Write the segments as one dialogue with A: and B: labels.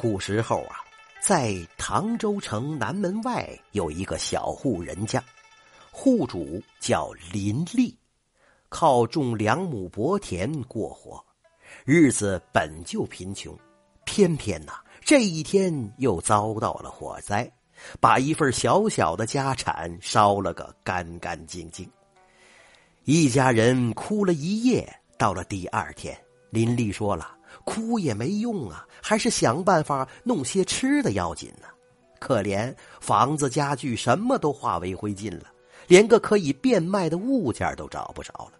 A: 古时候啊，在唐州城南门外有一个小户人家，户主叫林立，靠种两亩薄田过活，日子本就贫穷，偏偏呐这一天又遭到了火灾，把一份小小的家产烧了个干干净净。一家人哭了一夜，到了第二天，林立说了。哭也没用啊，还是想办法弄些吃的要紧呢。可怜房子家具什么都化为灰烬了，连个可以变卖的物件都找不着了。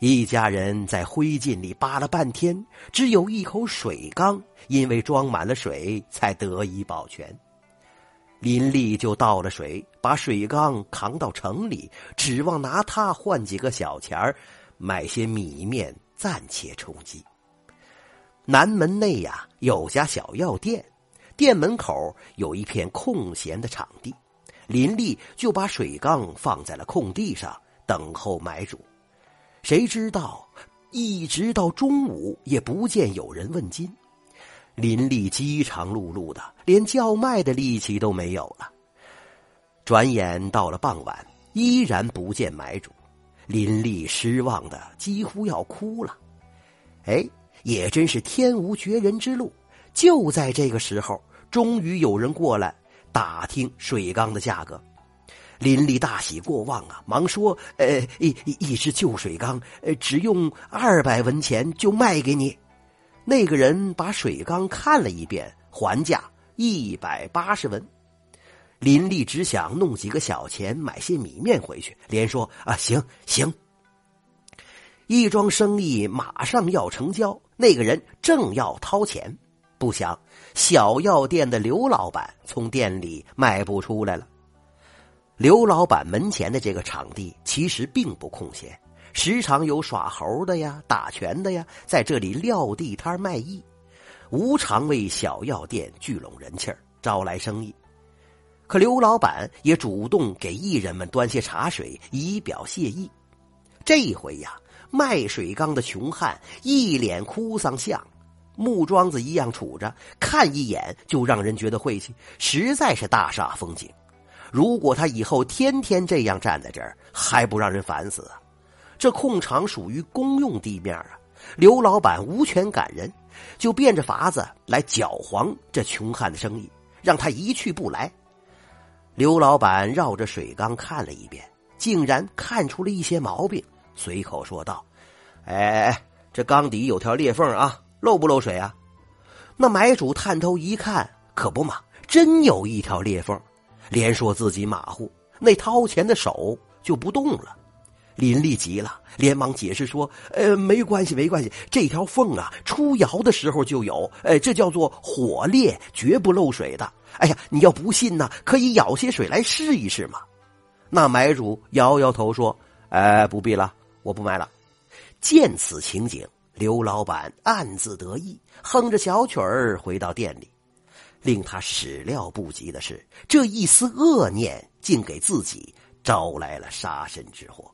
A: 一家人在灰烬里扒了半天，只有一口水缸，因为装满了水才得以保全。林立就倒了水，把水缸扛到城里，指望拿它换几个小钱儿，买些米面，暂且充饥。南门内呀有家小药店，店门口有一片空闲的场地，林立就把水缸放在了空地上等候买主。谁知道一直到中午也不见有人问津，林立饥肠辘辘的，连叫卖的力气都没有了。转眼到了傍晚，依然不见买主，林立失望的几乎要哭了。哎。也真是天无绝人之路，就在这个时候，终于有人过来打听水缸的价格。林立大喜过望啊，忙说：“呃，一一只旧水缸，呃，只用二百文钱就卖给你。”那个人把水缸看了一遍，还价一百八十文。林立只想弄几个小钱买些米面回去，连说：“啊，行行。”一桩生意马上要成交。那个人正要掏钱，不想小药店的刘老板从店里迈步出来了。刘老板门前的这个场地其实并不空闲，时常有耍猴的呀、打拳的呀，在这里撂地摊卖艺，无偿为小药店聚拢人气，招来生意。可刘老板也主动给艺人们端些茶水，以表谢意。这一回呀。卖水缸的穷汉一脸哭丧相，木桩子一样杵着，看一眼就让人觉得晦气，实在是大煞风景。如果他以后天天这样站在这儿，还不让人烦死啊？这空场属于公用地面啊，刘老板无权赶人，就变着法子来搅黄这穷汉的生意，让他一去不来。刘老板绕着水缸看了一遍，竟然看出了一些毛病。随口说道：“哎，这缸底有条裂缝啊，漏不漏水啊？”那买主探头一看，可不嘛，真有一条裂缝，连说自己马虎，那掏钱的手就不动了。林立急了，连忙解释说：“呃，没关系，没关系，这条缝啊，出窑的时候就有，呃，这叫做火裂，绝不漏水的。哎呀，你要不信呢，可以舀些水来试一试嘛。”那买主摇摇头说：“哎，不必了。”我不卖了。见此情景，刘老板暗自得意，哼着小曲儿回到店里。令他始料不及的是，这一丝恶念竟给自己招来了杀身之祸。